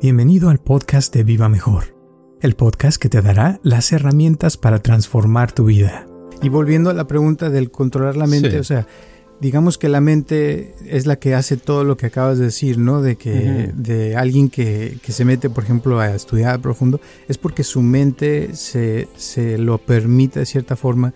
Bienvenido al podcast de Viva Mejor, el podcast que te dará las herramientas para transformar tu vida. Y volviendo a la pregunta del controlar la mente, Sí. o sea, digamos que la mente es la que hace todo lo que acabas de decir, ¿no? De que de alguien que, que se mete, por ejemplo, a estudiar a profundo, es porque su mente se, se lo permite de cierta forma.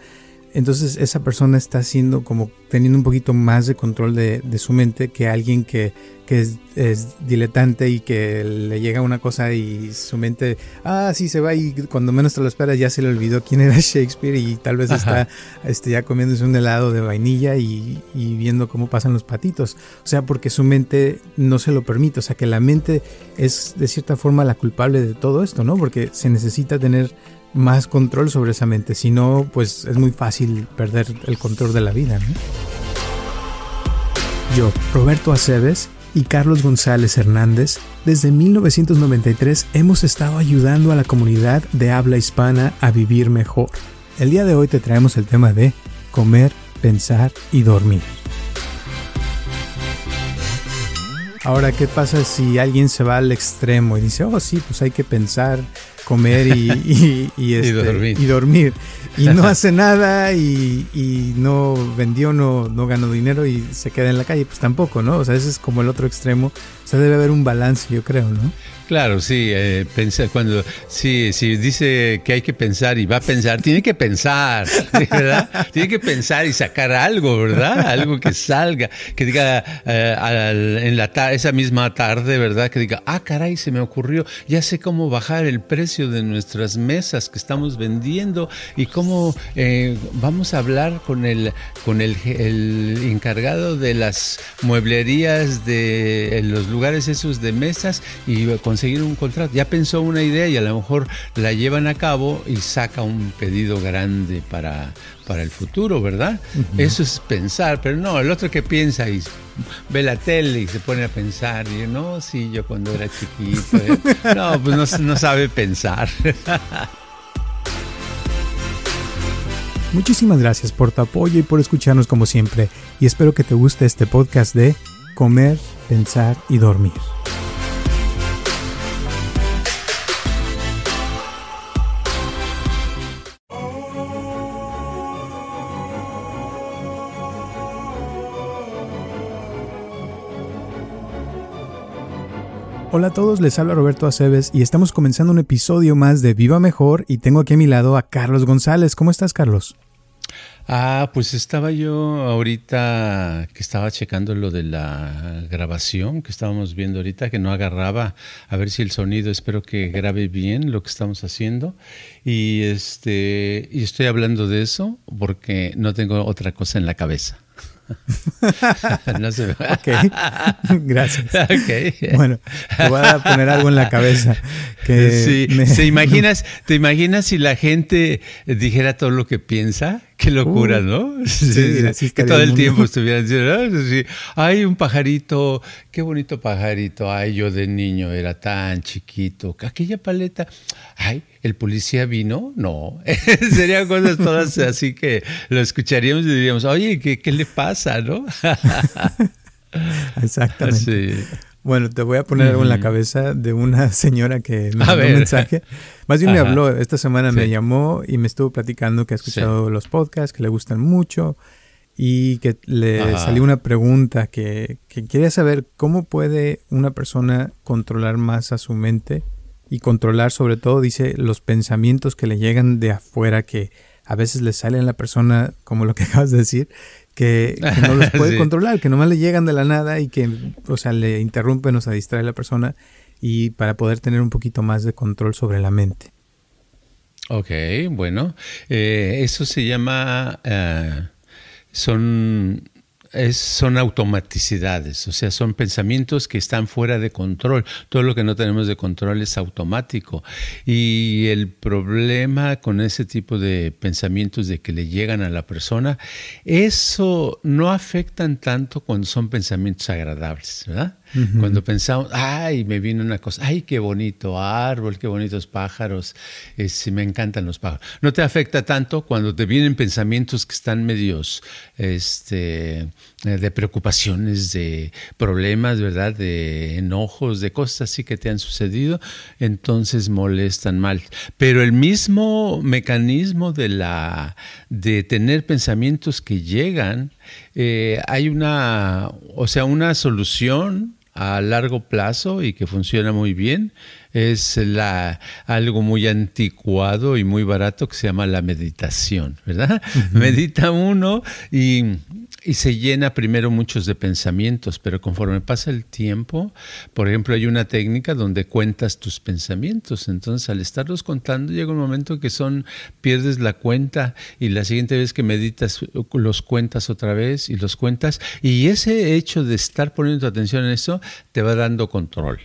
Entonces esa persona está haciendo como teniendo un poquito más de control de, de su mente que alguien que, que es, es diletante y que le llega una cosa y su mente, ah, sí se va y cuando menos te lo esperas ya se le olvidó quién era Shakespeare y tal vez Ajá. está este, ya comiéndose un helado de vainilla y, y viendo cómo pasan los patitos. O sea, porque su mente no se lo permite. O sea, que la mente es de cierta forma la culpable de todo esto, ¿no? Porque se necesita tener más control sobre esa mente. Si no, pues es muy fácil perder el control de la vida, ¿no? Yo, Roberto Aceves y Carlos González Hernández, desde 1993 hemos estado ayudando a la comunidad de habla hispana a vivir mejor. El día de hoy te traemos el tema de comer, pensar y dormir. Ahora, ¿qué pasa si alguien se va al extremo y dice, oh sí, pues hay que pensar, comer y, y, y, este, dormir. y dormir? Y no hace nada y, y no vendió, no, no ganó dinero y se queda en la calle, pues tampoco, ¿no? O sea, ese es como el otro extremo. O sea, debe haber un balance, yo creo, ¿no? Claro, sí, eh, cuando sí, sí dice que hay que pensar y va a pensar, tiene que pensar, ¿verdad? tiene que pensar y sacar algo, ¿verdad? Algo que salga, que diga eh, al- en la esa misma tarde, ¿verdad? Que diga, ah, caray, se me ocurrió, ya sé cómo bajar el precio de nuestras mesas que estamos vendiendo y cómo eh, vamos a hablar con el con el, el encargado de las mueblerías de los lugares esos de mesas y conseguir un contrato. Ya pensó una idea y a lo mejor la llevan a cabo y saca un pedido grande para, para el futuro, ¿verdad? Eso es pensar, pero no, el otro que piensa y ve la tele y se pone a pensar y no, sí, yo cuando era chiquito, ¿eh? no, pues no, no sabe pensar. Muchísimas gracias por tu apoyo y por escucharnos como siempre. Y espero que te guste este podcast de comer, pensar y dormir. Hola a todos, les habla Roberto Aceves y estamos comenzando un episodio más de Viva Mejor y tengo aquí a mi lado a Carlos González. ¿Cómo estás, Carlos? Ah, pues estaba yo ahorita que estaba checando lo de la grabación que estábamos viendo ahorita, que no agarraba, a ver si el sonido, espero que grabe bien lo que estamos haciendo. Y este, y estoy hablando de eso porque no tengo otra cosa en la cabeza. no se me... Ok, gracias. Bueno, te voy a poner algo en la cabeza. Que Sí, me- ¿te imaginas, te imaginas si la gente dijera todo lo que piensa? Qué locura, Uh, ¿no? sí, así que estaría todo el mundo. tiempo estuvieran diciendo, "Ah, sí, ay, un pajarito, qué bonito pajarito, ay, yo de niño era tan chiquito, aquella paleta, ay, el policía vino, no, serían cosas todas así que lo escucharíamos y diríamos, oye, ¿qué, qué le pasa, no? Exactamente. Sí. Bueno, te voy a poner algo en la cabeza de una señora que me A mandó un mensaje. Más bien me habló, esta semana me llamó y me estuvo platicando que ha escuchado los podcasts, que le gustan mucho y que le Ajá. salió una pregunta que, que quería saber cómo puede una persona controlar más a su mente y controlar sobre todo, dice, los pensamientos que le llegan de afuera que a veces le salen a la persona, como lo que acabas de decir, que, que no los puede Sí. controlar, que nomás le llegan de la nada y que, o sea, le interrumpen o se distrae a la persona y para poder tener un poquito más de control sobre la mente. Ok, bueno, eh, eso se llama, eh, son, es- son automaticidades, o sea, son pensamientos que están fuera de control. Todo lo que no tenemos de control es automático. Y el problema con ese tipo de pensamientos de que le llegan a la persona, eso no afectan tanto cuando son pensamientos agradables, ¿verdad? Cuando pensamos, ay, me vino una cosa, ay, qué bonito árbol, qué bonitos pájaros, eh, sí, me encantan los pájaros. No te afecta tanto cuando te vienen pensamientos que están medios este, eh, de preocupaciones, de problemas, ¿verdad? De enojos, de cosas así que te han sucedido, entonces molestan mal. Pero el mismo mecanismo de, la, de tener pensamientos que llegan, eh, hay una, o sea, una solución a largo plazo y que funciona muy bien es la, algo muy anticuado y muy barato que se llama la meditación, ¿verdad? Medita uno y, y, se llena primero muchos de pensamientos, pero conforme pasa el tiempo, por ejemplo, hay una técnica donde cuentas tus pensamientos, entonces al estarlos contando llega un momento que son, pierdes la cuenta y la siguiente vez que meditas los cuentas otra vez y los cuentas y ese hecho de estar poniendo atención en eso te va dando control.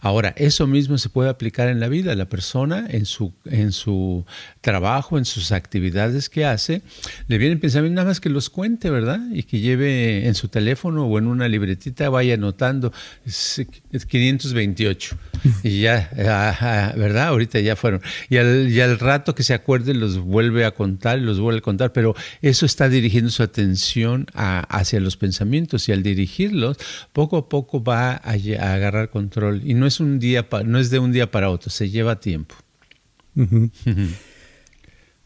Ahora, eso mismo se puede aplicar en la vida. La persona en su, en su trabajo, en sus actividades que hace, le vienen pensamientos nada más que los cuente, ¿verdad? Y que lleve en su teléfono o en una libretita, vaya anotando, es 528. Y ya, ah, ah, ¿verdad? Ahorita ya fueron. Y al, y al rato que se acuerde los vuelve a contar los vuelve a contar, pero eso está dirigiendo su atención hacia los pensamientos y al dirigirlos, poco a poco va a, a agarrar control. Y no es un día, no es de un día para otro, se lleva tiempo.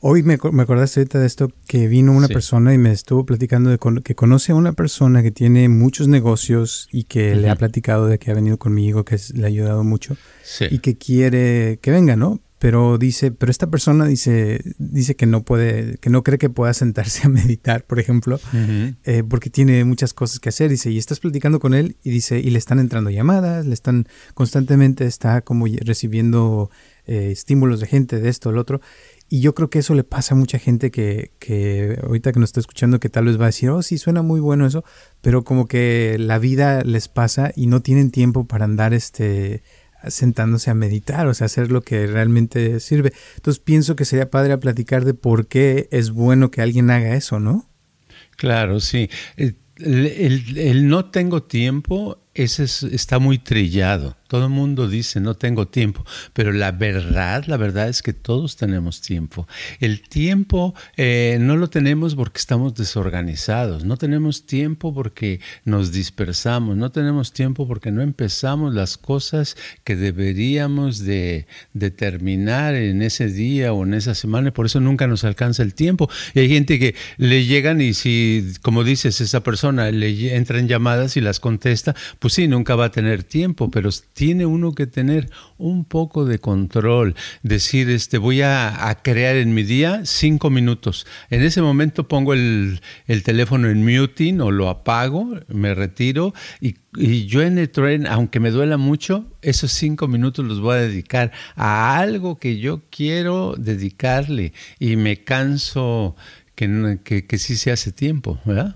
Hoy me, me, acordaste ahorita de esto que vino una persona y me estuvo platicando de que conoce a una persona que tiene muchos negocios y que le ha platicado de que ha venido conmigo, que le ha ayudado mucho y que quiere que venga, ¿no? pero dice, pero esta persona dice, dice que no puede, que no cree que pueda sentarse a meditar, por ejemplo, eh, porque tiene muchas cosas que hacer. Dice, y estás platicando con él y dice, y le están entrando llamadas, le están constantemente está como recibiendo eh, estímulos de gente, de esto, del otro. Y yo creo que eso le pasa a mucha gente que, que ahorita que nos está escuchando, que tal vez va a decir, oh, sí, suena muy bueno eso, pero como que la vida les pasa y no tienen tiempo para andar este sentándose a meditar, o sea, hacer lo que realmente sirve. Entonces pienso que sería padre a platicar de por qué es bueno que alguien haga eso, ¿no? Claro, sí. El, el no tengo tiempo, ese está muy trillado. Todo el mundo dice, no tengo tiempo, pero la verdad, la verdad es que todos tenemos tiempo. El tiempo eh, no lo tenemos porque estamos desorganizados, no tenemos tiempo porque nos dispersamos, no tenemos tiempo porque no empezamos las cosas que deberíamos de, terminar en ese día o en esa semana, y por eso nunca nos alcanza el tiempo. Y hay gente que le llegan y si, como dices, esa persona le entran llamadas y las contesta, pues sí, nunca va a tener tiempo, pero tiene uno que tener un poco de control, decir, este, voy a, crear en mi día cinco minutos. En ese momento pongo el, teléfono en muting o lo apago, me retiro y, yo en el tren, aunque me duela mucho, esos cinco minutos los voy a dedicar a algo que yo quiero dedicarle y me canso que, que, que sí se hace tiempo, ¿verdad?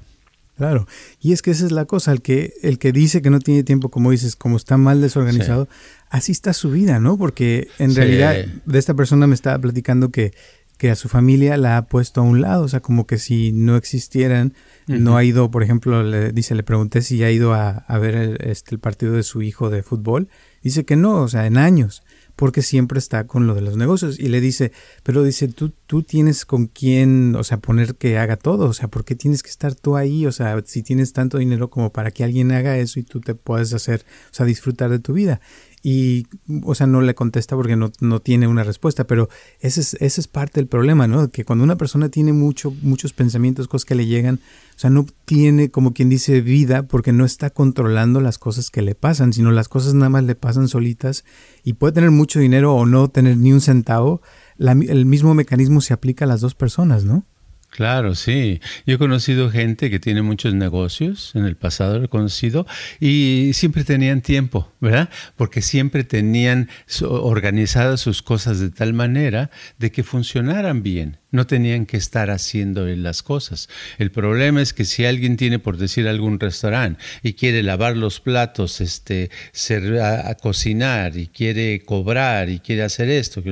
Claro, y es que esa es la cosa, el que, el que dice que no tiene tiempo, como dices, como está mal desorganizado, así está su vida, ¿no? Porque en realidad de esta persona me estaba platicando que, que a su familia la ha puesto a un lado, o sea, como que si no existieran, no ha ido, por ejemplo, le dice, le pregunté si ha ido a, a ver el, este, el partido de su hijo de fútbol, dice que no, o sea, en años porque siempre está con lo de los negocios. Y le dice, pero dice, tú, tú tienes con quién, o sea, poner que haga todo, o sea, ¿por qué tienes que estar tú ahí? O sea, si tienes tanto dinero como para que alguien haga eso y tú te puedas hacer, o sea, disfrutar de tu vida. Y, o sea, no le contesta porque no, no tiene una respuesta, pero ese es, ese es parte del problema, ¿no? Que cuando una persona tiene mucho, muchos pensamientos, cosas que le llegan, o sea, no tiene, como quien dice, vida porque no está controlando las cosas que le pasan, sino las cosas nada más le pasan solitas y puede tener mucho dinero o no tener ni un centavo, el mismo mecanismo se aplica a las dos personas, ¿no? Claro, sí. Yo he conocido gente que tiene muchos negocios, en el pasado lo he conocido, y siempre tenían tiempo, ¿verdad? Porque siempre tenían organizadas sus cosas de tal manera de que funcionaran bien no tenían que estar haciendo las cosas. El problema es que si alguien tiene, por decir, algún restaurante y quiere lavar los platos, este, ser, a, cocinar y quiere cobrar y quiere hacer esto,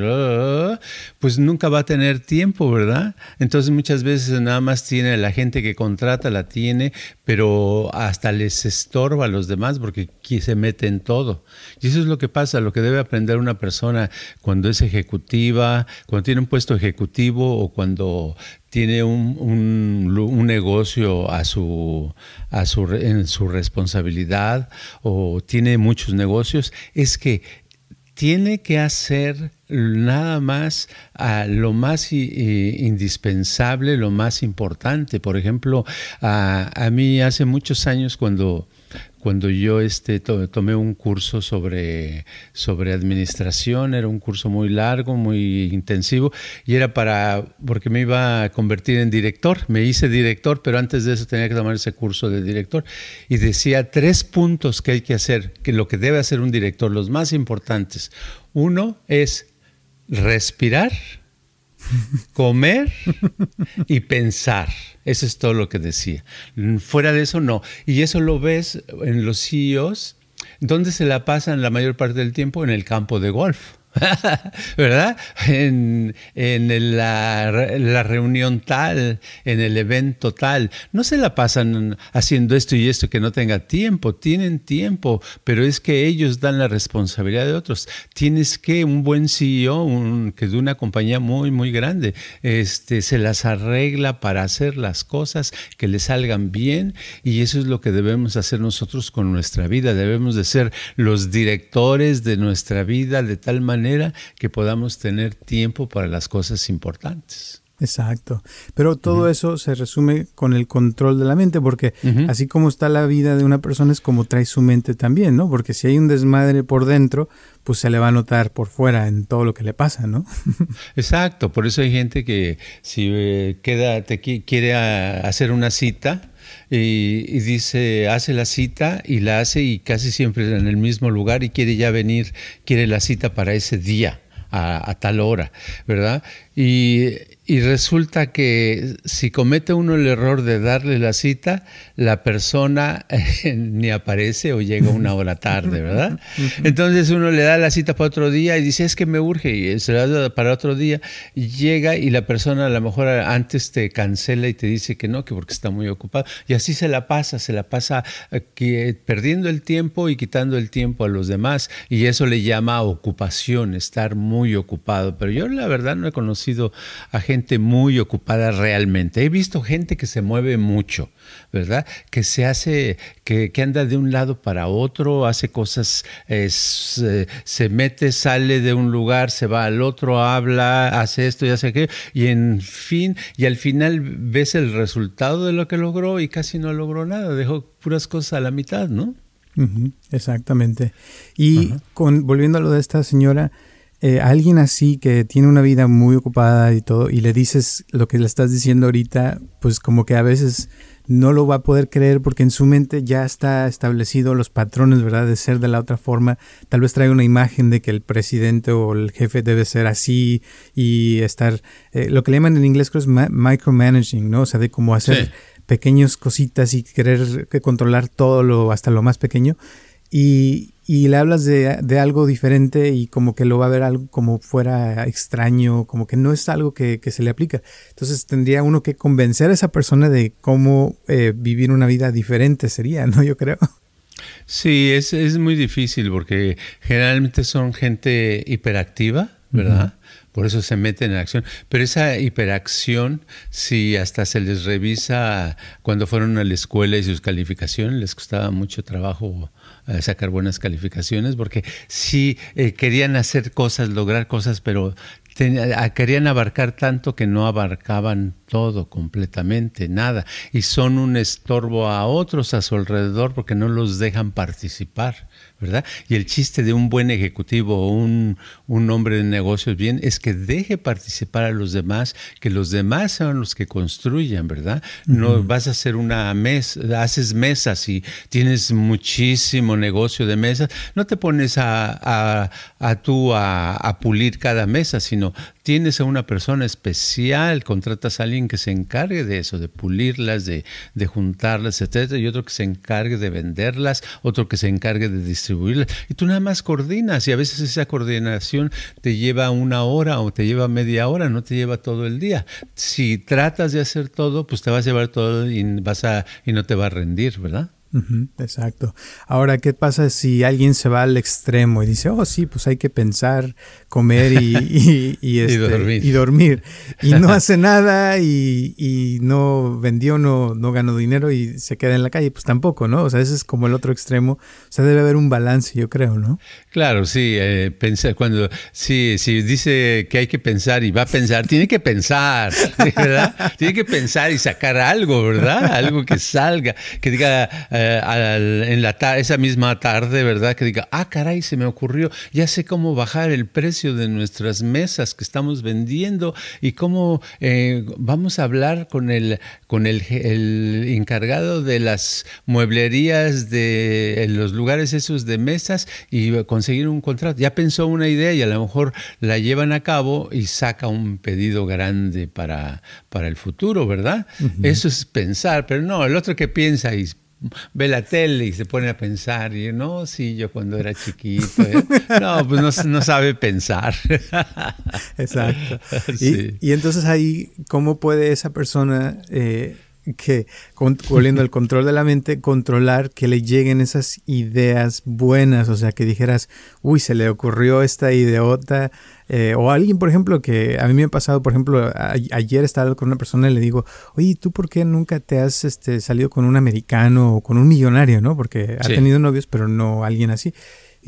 pues nunca va a tener tiempo, ¿verdad? Entonces muchas veces nada más tiene la gente que contrata, la tiene, pero hasta les estorba a los demás porque se mete en todo. Y eso es lo que pasa, lo que debe aprender una persona cuando es ejecutiva, cuando tiene un puesto ejecutivo o cuando tiene un, un, negocio a su, a su, en su responsabilidad o tiene muchos negocios, es que tiene que hacer nada más a lo más indispensable, lo más importante. Por ejemplo, a, a mí hace muchos años cuando cuando yo este, tomé un curso sobre, sobre administración, era un curso muy largo, muy intensivo, y era para, porque me iba a convertir en director, me hice director, pero antes de eso tenía que tomar ese curso de director, y decía tres puntos que hay que hacer, que lo que debe hacer un director, los más importantes. Uno es respirar, comer y pensar. Eso es todo lo que decía. Fuera de eso, no. Y eso lo ves en los CEOs, donde se la pasan la mayor parte del tiempo en el campo de golf. ¿verdad? En, la, reunión tal, en el evento tal. No se la pasan haciendo esto y esto que no tenga tiempo, tienen tiempo, pero es que ellos dan la responsabilidad de otros. Tienes que un buen CEO, un, que de una compañía muy, muy grande, este, se las arregla para hacer las cosas que le salgan bien y eso es lo que debemos hacer nosotros con nuestra vida. Debemos de ser los directores de nuestra vida de tal manera que podamos tener tiempo para las cosas importantes. Exacto. Pero todo eso se resume con el control de la mente, porque así como está la vida de una persona es como trae su mente también, ¿no? Porque si hay un desmadre por dentro, pues se le va a notar por fuera en todo lo que le pasa, ¿no? Exacto. Por eso hay gente que si eh, queda, te quiere hacer una cita, y, dice, hace la cita y la hace y casi siempre en el mismo lugar y quiere ya venir, quiere la cita para ese día. A, a, tal hora, ¿verdad? Y, y resulta que si comete uno el error de darle la cita, la persona ni aparece o llega una hora tarde, ¿verdad? Entonces uno le da la cita para otro día y dice, es que me urge, y se la da para otro día, y llega y la persona a lo mejor antes te cancela y te dice que no, que porque está muy ocupado. Y así se la pasa, se la pasa eh, perdiendo el tiempo y quitando el tiempo a los demás. Y eso le llama ocupación, estar muy ocupado. Pero yo la verdad no he conocido a gente gente muy ocupada realmente. He visto gente que se mueve mucho, ¿verdad? Que se hace, que, anda de un lado para otro, hace cosas, se mete, sale de un lugar, se va al otro, habla, hace esto y hace aquello, y en fin, y al final ves el resultado de lo que logró y casi no logró nada, dejó puras cosas a la mitad, ¿no? exactamente. Y con, volviendo a lo de esta señora, eh, alguien así que tiene una vida muy ocupada y todo, y le dices lo que le estás diciendo ahorita, pues como que a veces no lo va a poder creer porque en su mente ya está establecido los patrones, ¿verdad? De ser de la otra forma. Tal vez trae una imagen de que el presidente o el jefe debe ser así y estar, eh, lo que le llaman en inglés creo es micromanaging, ¿no? O sea, de cómo hacer pequeñas cositas y querer controlar todo lo, hasta lo más pequeño. Y, y le hablas de, de, algo diferente y como que lo va a ver algo como fuera extraño, como que no es algo que, que se le aplica. Entonces tendría uno que convencer a esa persona de cómo eh, vivir una vida diferente sería, ¿no? Yo creo. Sí, es, es muy difícil porque generalmente son gente hiperactiva, ¿verdad? Por eso se meten en acción. Pero esa hiperacción, si hasta se les revisa cuando fueron a la escuela y sus calificaciones, les costaba mucho trabajo sacar buenas calificaciones, porque sí eh, querían hacer cosas, lograr cosas, pero querían abarcar tanto que no abarcaban todo completamente, nada, y son un estorbo a otros a su alrededor porque no los dejan participar. ¿Verdad? Y el chiste de un buen ejecutivo o un, un, hombre de negocios bien es que deje participar a los demás, que los demás sean los que construyan, ¿verdad? No vas a hacer una mesa, haces mesas y tienes muchísimo negocio de mesas, no te pones a, a, a tú a, a pulir cada mesa, sino tienes a una persona especial, contratas a alguien que se encargue de eso, de pulirlas, de, de juntarlas, etcétera, y otro que se encargue de venderlas, otro que se encargue de distribuirlas, y tú nada más coordinas, y a veces esa coordinación te lleva una hora o te lleva media hora, no te lleva todo el día. Si tratas de hacer todo, pues te vas a llevar todo y vas a y no te va a rendir, ¿verdad? Exacto. Ahora, ¿qué pasa si alguien se va al extremo y dice, oh, sí, pues hay que pensar, comer y, y, este, dormir. y, no hace nada y, no vendió, no, no ganó dinero y se queda en la calle? Pues tampoco, ¿no? O sea, ese es como el otro extremo. O sea, debe haber un balance, yo creo, ¿no? Claro, sí. Eh, pensar, cuando, sí, si dice que hay que pensar y va a pensar, tiene que pensar, ¿verdad? tiene que pensar y sacar algo, ¿verdad? Algo que salga, que diga eh, en la esa misma tarde, ¿verdad? Que diga, ah, caray, se me ocurrió, ya sé cómo bajar el precio de nuestras mesas que estamos vendiendo y cómo eh, vamos a hablar con el, con el, encargado de las mueblerías de los lugares esos de mesas y conseguir un contrato. Ya pensó una idea y a lo mejor la llevan a cabo y saca un pedido grande para, para el futuro, ¿verdad? Eso es pensar, pero no, el otro que piensa y ve la tele y se pone a pensar, y no, sí, yo cuando era chiquito, ¿eh? no, pues no, sabe pensar. Exacto. Y, entonces ahí, ¿cómo puede esa persona eh, que, volviendo al control de la mente, controlar que le lleguen esas ideas buenas, o sea, que dijeras, uy, se le ocurrió esta ideota, eh, o alguien, por ejemplo, que a mí me ha pasado, por ejemplo, ayer estaba con una persona y le digo, oye, ¿tú por qué nunca te has este, salido con un americano o con un millonario, no? Porque ha tenido novios, pero no alguien así.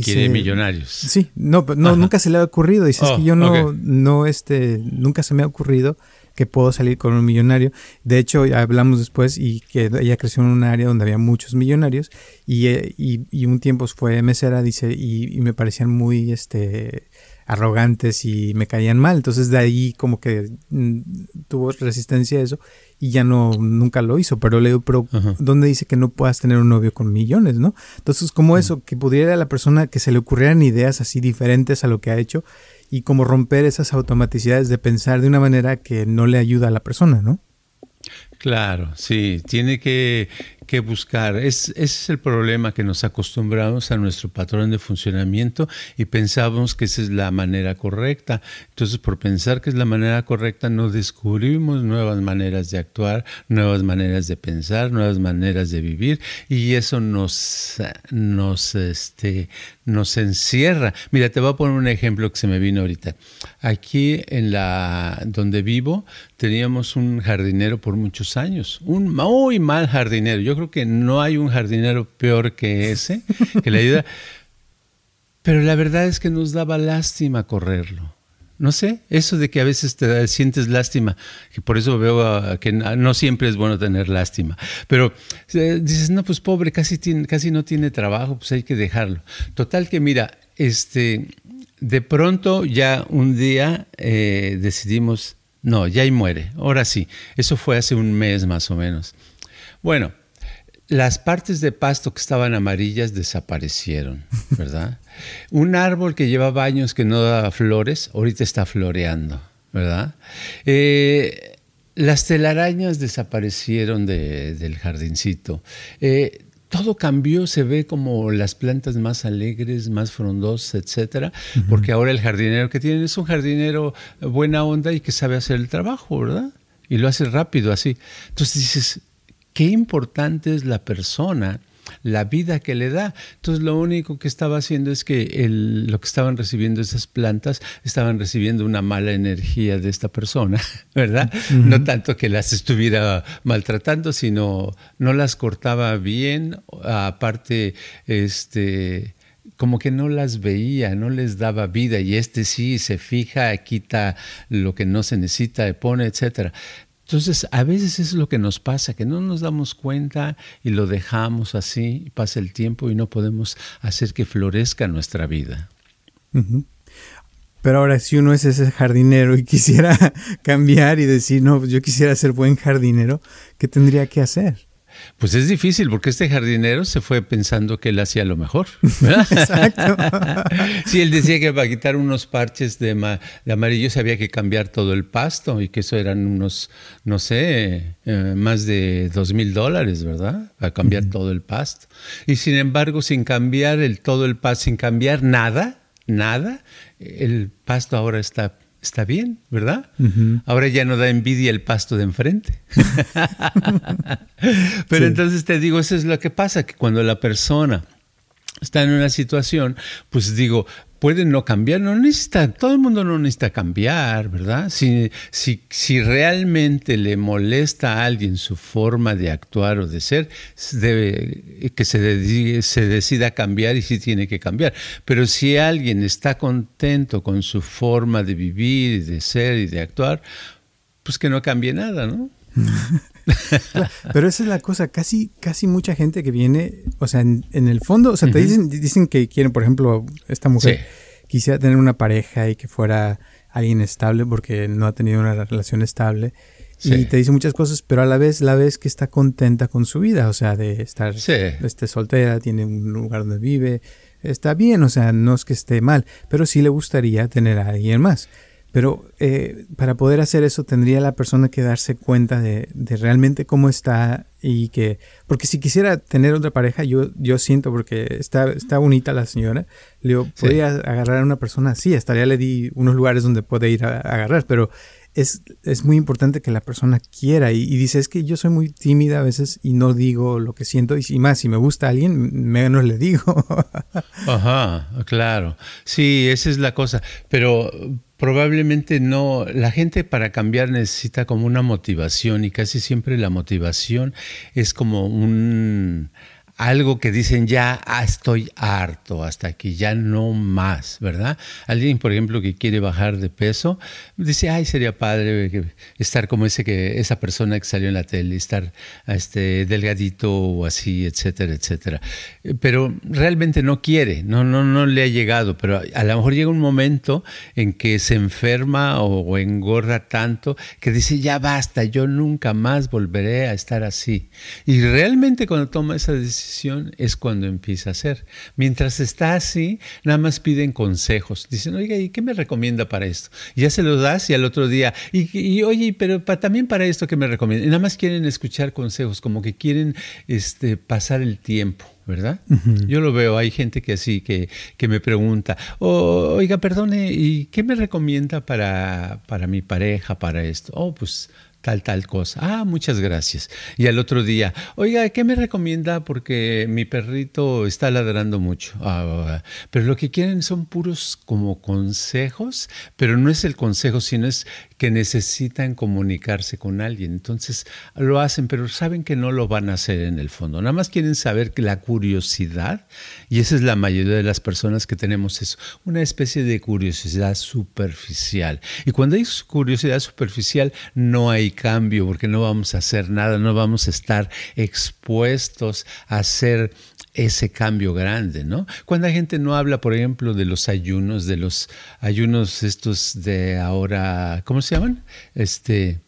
Quiere millonarios. Sí, no, no nunca se le ha ocurrido. Dice, es que oh, yo no, no, este, nunca se me ha ocurrido que puedo salir con un millonario. De hecho, hablamos después y que ella creció en un área donde había muchos millonarios y, eh, y, un tiempo fue mesera, dice, y, y, me parecían muy, este, arrogantes y me caían mal. Entonces de ahí como que mm, tuvo resistencia a eso y ya no, nunca lo hizo. Pero le digo, pero ¿dónde dice que no puedas tener un novio con millones, no? Entonces como eso, que pudiera a la persona que se le ocurrieran ideas así diferentes a lo que ha hecho y como romper esas automaticidades de pensar de una manera que no le ayuda a la persona, ¿no? Claro, sí, tiene que que buscar. Es, ese es el problema que nos acostumbramos a nuestro patrón de funcionamiento y pensamos que esa es la manera correcta. Entonces, por pensar que es la manera correcta, no descubrimos nuevas maneras de actuar, nuevas maneras de pensar, nuevas maneras de vivir y eso nos, nos, este, nos encierra. Mira, te voy a poner un ejemplo que se me vino ahorita. Aquí en la donde vivo teníamos un jardinero por muchos años, un muy mal jardinero. Yo creo que no hay un jardinero peor que ese, que le ayuda. Pero la verdad es que nos daba lástima correrlo. No sé, eso de que a veces te sientes lástima, que por eso veo que no siempre es bueno tener lástima. Pero eh, dices, no, pues pobre, casi, casi no tiene trabajo, pues hay que dejarlo. Total que mira, este, de pronto ya un día eh, decidimos, no, ya ahí muere, ahora sí. Eso fue hace un mes más o menos. Bueno, las partes de pasto que estaban amarillas desaparecieron, ¿verdad? Un árbol que llevaba años que no daba flores, ahorita está floreando, ¿verdad? Eh, las telarañas desaparecieron del jardincito. Eh, todo cambió, se ve como las plantas más alegres, más frondosas, etcétera, porque ahora el jardinero que tienen es un jardinero buena onda y que sabe hacer el trabajo, ¿verdad? Y lo hace rápido así. Entonces dices, qué importante es la persona, la vida que le da. Entonces lo único que estaba haciendo es que lo que estaban recibiendo esas plantas estaban recibiendo una mala energía de esta persona, ¿verdad? No tanto que las estuviera maltratando, sino no las cortaba bien, aparte, este como que no las veía, no les daba vida y este sí se fija, quita lo que no se necesita, pone, etcétera. Entonces, a veces es lo que nos pasa, que no nos damos cuenta y lo dejamos así, pasa el tiempo y no podemos hacer que florezca nuestra vida. Pero ahora, si uno es ese jardinero y quisiera cambiar y decir, no, yo quisiera ser buen jardinero, ¿qué tendría que hacer? Pues es difícil porque este jardinero se fue pensando que él hacía lo mejor. Exacto. sí, él decía que para quitar unos parches de, de amarillo se había que cambiar todo el pasto y que eso eran unos, no sé, eh, más de dos mil dólares, ¿verdad? Para cambiar todo el pasto. Y sin embargo, sin cambiar el, todo el pasto, sin cambiar nada, nada, el pasto ahora está está bien, ¿verdad? Ahora ya no da envidia el pasto de enfrente. Pero entonces te digo, eso es lo que pasa, que cuando la persona está en una situación, pues digo, pueden no cambiar, no necesita, todo el mundo no necesita cambiar, ¿verdad? Si, si, si realmente le molesta a alguien su forma de actuar o de ser, debe que se, se decida cambiar y sí tiene que cambiar. Pero si alguien está contento con su forma de vivir, de ser y de actuar, pues que no cambie nada, ¿no? Pero esa es la cosa, casi, casi mucha gente que viene, o sea, en, el fondo, o sea, te dicen, dicen que quieren, por ejemplo, esta mujer quisiera tener una pareja y que fuera alguien estable porque no ha tenido una relación estable. Y te dice muchas cosas, pero a la vez la ves que está contenta con su vida, o sea, de estar este, soltera, tiene un lugar donde vive, está bien, o sea, no es que esté mal, pero sí le gustaría tener a alguien más. Pero eh, para poder hacer eso tendría la persona que darse cuenta de, realmente cómo está y que... Porque si quisiera tener otra pareja, yo, yo siento, porque está, está bonita la señora, le digo, podría agarrar a una persona así, hasta ya le di unos lugares donde puede ir a, agarrar, pero es, es, muy importante que la persona quiera y, dice, es que yo soy muy tímida a veces y no digo lo que siento y, y más, si me gusta alguien, menos le digo. Ajá, claro. Sí, esa es la cosa. Pero Probablemente no. La gente para cambiar necesita como una motivación y casi siempre la motivación es como un algo que dicen ya ah, estoy harto hasta aquí, ya no más, ¿verdad? Alguien, por ejemplo, que quiere bajar de peso, dice, ay, sería padre estar como ese que esa persona que salió en la tele, estar este delgadito o así, etcétera, etcétera. Pero realmente no quiere, no, no, no le ha llegado, pero a lo mejor llega un momento en que se enferma o, engorda tanto que dice, ya basta, yo nunca más volveré a estar así. Y realmente cuando toma esa decisión, es cuando empieza a hacer. Mientras está así, nada más piden consejos. Dicen, oiga, ¿y qué me recomienda para esto? Y ya se lo das y al otro día, y, oye, pero también para esto, ¿qué me recomienda? Y nada más quieren escuchar consejos, como que quieren este, pasar el tiempo. ¿verdad? Yo lo veo, hay gente que así, que, que me pregunta, oiga, perdone, ¿y qué me recomienda para, para mi pareja, para esto? Oh, pues tal, tal cosa. Ah, muchas gracias. Y al otro día, oiga, ¿qué me recomienda? Porque mi perrito está ladrando mucho. Ah, pero lo que quieren son puros como consejos, pero no es el consejo, sino es que necesitan comunicarse con alguien. Entonces lo hacen, pero saben que no lo van a hacer en el fondo. Nada más quieren saber que la curiosidad, y esa es la mayoría de las personas que tenemos eso, una especie de curiosidad superficial. Y cuando hay curiosidad superficial, no hay cambio, porque no vamos a hacer nada, no vamos a estar expuestos a hacer ese cambio grande, ¿no? Cuando la gente no habla, por ejemplo, de los ayunos, de los ayunos estos de ahora, ¿cómo se llaman? Este,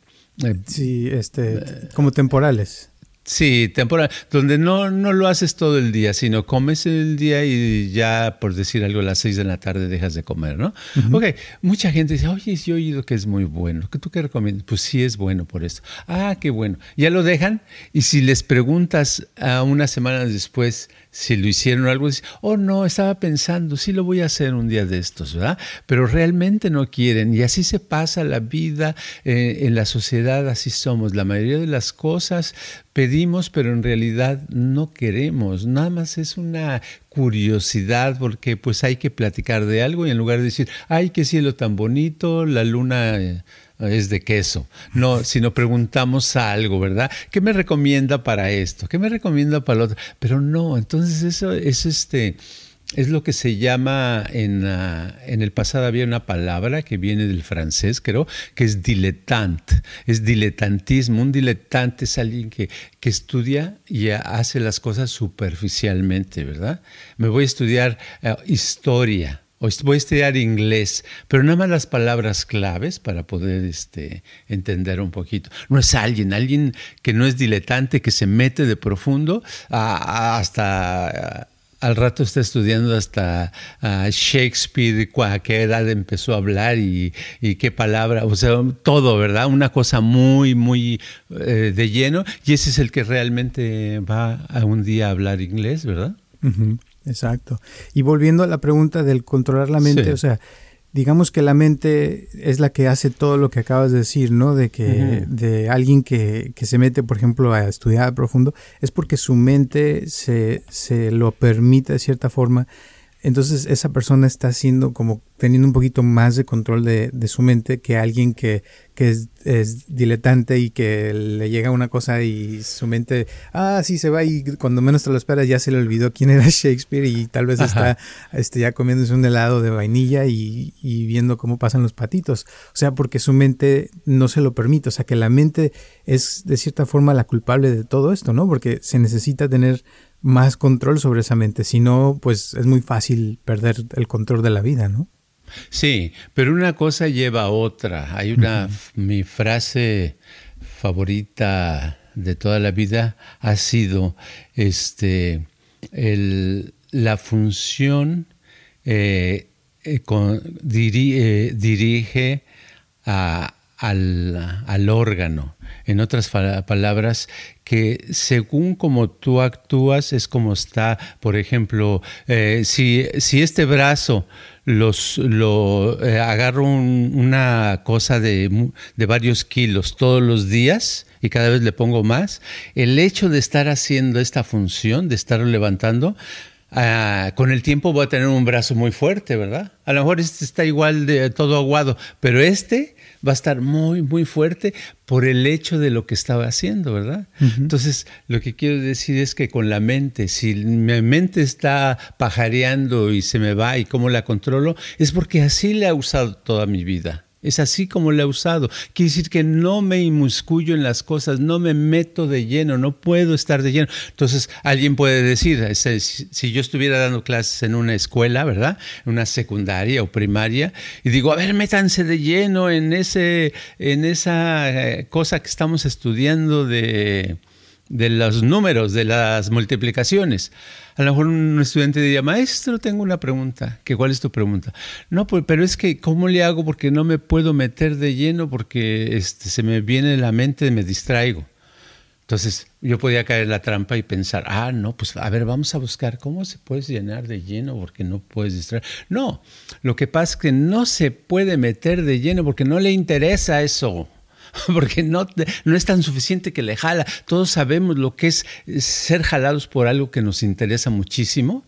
eh, sí, este, como temporales. Sí, temporal, donde no, no lo haces todo el día, sino comes el día y ya, por decir algo, a las seis de la tarde dejas de comer, ¿no? Ok, mucha gente dice, oye, sí he oído que es muy bueno. ¿Tú qué recomiendas? Pues sí es bueno por esto. Ah, qué bueno. Ya lo dejan y si les preguntas a una semana después si lo hicieron algo, oh no, estaba pensando, sí lo voy a hacer un día de estos, ¿verdad? Pero realmente no quieren y así se pasa la vida eh, en la sociedad, así somos. La mayoría de las cosas pedimos, pero en realidad no queremos. Nada más es una curiosidad porque pues hay que platicar de algo y en lugar de decir, ay, qué cielo tan bonito, la luna eh, es de queso. No, sino preguntamos algo, ¿verdad? ¿Qué me recomienda para esto? ¿Qué me recomienda para lo otro? Pero no, entonces eso es este es lo que se llama en, en, el pasado había una palabra que viene del francés, creo, que es dilettante. Es diletantismo. Un diletante es alguien que, que estudia y hace las cosas superficialmente, ¿verdad? Me voy a estudiar eh, historia voy a estudiar inglés, pero nada más las palabras claves para poder este, entender un poquito. No es alguien, alguien que no es diletante, que se mete de profundo hasta... al rato está estudiando hasta Shakespeare, a qué edad empezó a hablar y, qué palabra, o sea, todo, ¿verdad? Una cosa muy, muy eh, de lleno. Y ese es el que realmente va a un día a hablar inglés, ¿verdad? Exacto. Y volviendo a la pregunta del controlar la mente, o sea, digamos que la mente es la que hace todo lo que acabas de decir, ¿no? De que de alguien que, que, se mete, por ejemplo, a estudiar profundo, es porque su mente se, se lo permite de cierta forma entonces esa persona está haciendo como teniendo un poquito más de control de, su mente que alguien que, es, diletante y que le llega una cosa y su mente, ah, sí se va y cuando menos te lo esperas ya se le olvidó quién era Shakespeare y tal vez está este, ya comiéndose un helado de vainilla y, y viendo cómo pasan los patitos. O sea, porque su mente no se lo permite. O sea, que la mente es de cierta forma la culpable de todo esto, ¿no? Porque se necesita tener más control sobre esa mente. Si no, pues es muy fácil perder el control de la vida, ¿no? Sí, pero una cosa lleva a otra. Hay una, mi frase favorita de toda la vida ha sido este, el, la función eh, eh, eh, dirige a, al, al órgano. En otras palabras, que según como tú actúas es como está, por ejemplo, eh, si, si, este brazo los, lo eh, agarro una cosa de, de, varios kilos todos los días y cada vez le pongo más, el hecho de estar haciendo esta función, de estarlo levantando, ah, con el tiempo voy a tener un brazo muy fuerte, ¿verdad? A lo mejor este está igual de todo aguado, pero este va a estar muy, muy fuerte por el hecho de lo que estaba haciendo, ¿verdad? Entonces, lo que quiero decir es que con la mente, si mi mente está pajareando y se me va y cómo la controlo, es porque así la he usado toda mi vida. Es así como la he usado. Quiere decir que no me inmuscuyo en las cosas, no me meto de lleno, no puedo estar de lleno. Entonces, alguien puede decir, este, si yo estuviera dando clases en una escuela, ¿verdad? En una secundaria o primaria, y digo, a ver, métanse de lleno en, ese, en esa eh, cosa que estamos estudiando de, de los números, de las multiplicaciones. A lo mejor un estudiante diría, maestro, tengo una pregunta. ¿Qué, ¿Cuál es tu pregunta? No, pues, pero es que, ¿cómo le hago? Porque no me puedo meter de lleno porque este, se me viene la mente, me distraigo. Entonces yo podía caer en la trampa y pensar, ah, no, pues a ver, vamos a buscar cómo se puede llenar de lleno porque no puedes distraer. No, lo que pasa es que no se puede meter de lleno porque no le interesa eso. porque no, no es tan suficiente que le jala. Todos sabemos lo que es ser jalados por algo que nos interesa muchísimo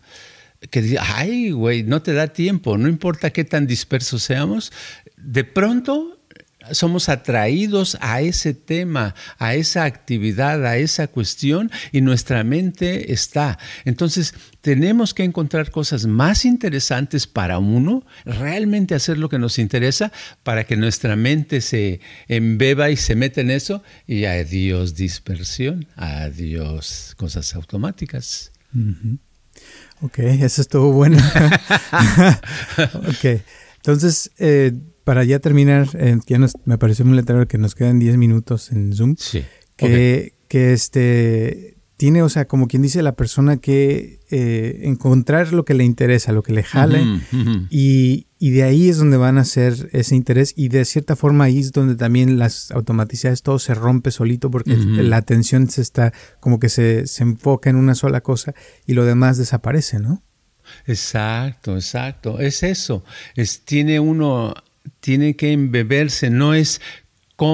que dice, ay, güey, no te da tiempo, no importa qué tan dispersos seamos, de pronto somos atraídos a ese tema, a esa actividad, a esa cuestión y nuestra mente está. Entonces, tenemos que encontrar cosas más interesantes para uno, realmente hacer lo que nos interesa para que nuestra mente se embeba y se meta en eso y adiós dispersión, adiós cosas automáticas. Ok, eso estuvo bueno. ok, entonces... Eh, para ya terminar, eh, ya me pareció muy letrero que nos quedan 10 minutos en Zoom. Sí. Que, que este tiene, o sea, como quien dice la persona que eh, encontrar lo que le interesa, lo que le jale, Y, y, de ahí es donde van a ser ese interés y de cierta forma ahí es donde también las automaticidades, todo se rompe solito porque la atención se está, como que se, se enfoca en una sola cosa y lo demás desaparece, ¿no? Exacto, exacto. Es eso. Es, tiene uno tiene que embeberse, no es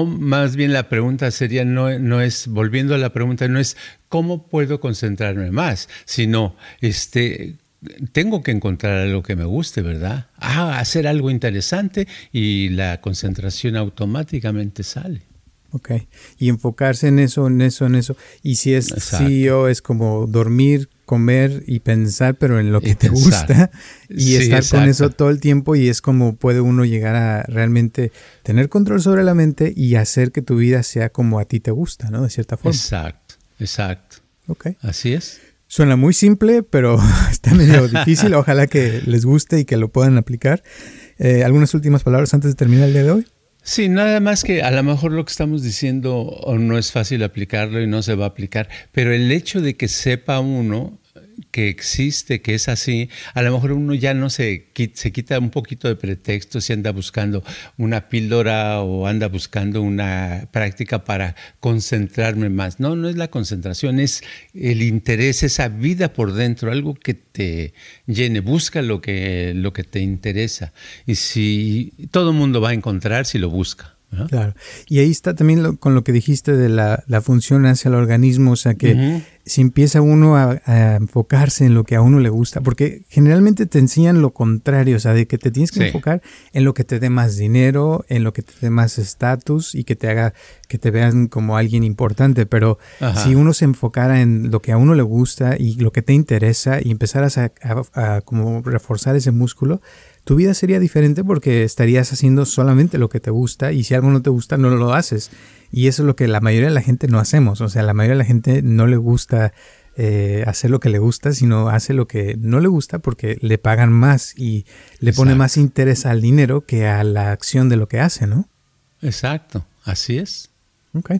más bien la pregunta sería, no, no, es, volviendo a la pregunta, no es cómo puedo concentrarme más, sino, este, tengo que encontrar algo que me guste, ¿verdad? Ah, hacer algo interesante y la concentración automáticamente sale. Ok, y enfocarse en eso, en eso, en eso. Y si es CEO, es como dormir, comer y pensar, pero en lo que te gusta y estar con eso todo el tiempo y es como puede uno llegar a realmente tener control sobre la mente y hacer que tu vida sea como a ti te gusta, ¿no? De cierta forma. Exacto, exacto. Ok. Así es. Suena muy simple, pero está medio difícil. Ojalá que les guste y que lo puedan aplicar. Eh, ¿Algunas últimas palabras antes de terminar el día de hoy? Sí, nada más que a lo mejor lo que estamos diciendo no es fácil aplicarlo y no se va a aplicar, pero el hecho de que sepa uno que existe, que es así, a lo mejor uno ya no se, se quita un poquito de pretexto si anda buscando una píldora o anda buscando una práctica para concentrarme más. No, no es la concentración, es el interés, esa vida por dentro, algo que te llene, busca lo que, lo que te interesa. Y si todo el mundo va a encontrar si lo busca. Claro. Y ahí está también con lo que dijiste de la, función hacia el organismo, o sea que si empieza uno a, enfocarse en lo que a uno le gusta, porque generalmente te enseñan lo contrario, o sea, de que te tienes que enfocar en lo que te dé más dinero, en lo que te dé más estatus y que te haga que te vean como alguien importante, pero si uno se enfocara en lo que a uno le gusta y lo que te interesa y empezaras a, a como reforzar ese músculo, tu vida sería diferente porque estarías haciendo solamente lo que te gusta y si algo no te gusta no lo haces. Y eso es lo que la mayoría de la gente no hacemos. O sea, la mayoría de la gente no le gusta eh, hacer lo que le gusta, sino hace lo que no le gusta porque le pagan más y le pone más interés al dinero que a la acción de lo que hace, ¿no? Exacto, así es. Ok.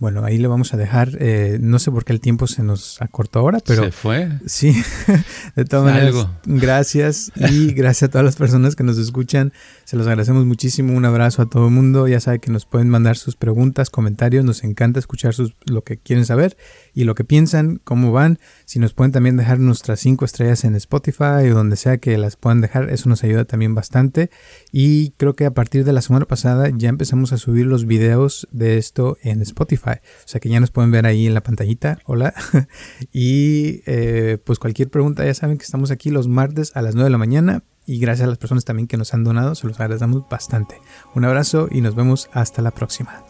Bueno, ahí le vamos a dejar. Eh, no sé por qué el tiempo se nos acortó ahora, pero. Se fue. Sí, de todas maneras. Gracias y gracias a todas las personas que nos escuchan. Se los agradecemos muchísimo. Un abrazo a todo el mundo. Ya saben que nos pueden mandar sus preguntas, comentarios. Nos encanta escuchar sus, lo que quieren saber y lo que piensan, cómo van. Si nos pueden también dejar nuestras cinco estrellas en Spotify o donde sea que las puedan dejar, eso nos ayuda también bastante. Y creo que a partir de la semana pasada ya empezamos a subir los videos de esto en O sea que ya nos pueden ver ahí en la pantallita. Hola. y eh, pues cualquier pregunta, ya saben que estamos aquí los martes a las 9 de la mañana. Y gracias a las personas también que nos han donado, se los agradecemos bastante. Un abrazo y nos vemos hasta la próxima.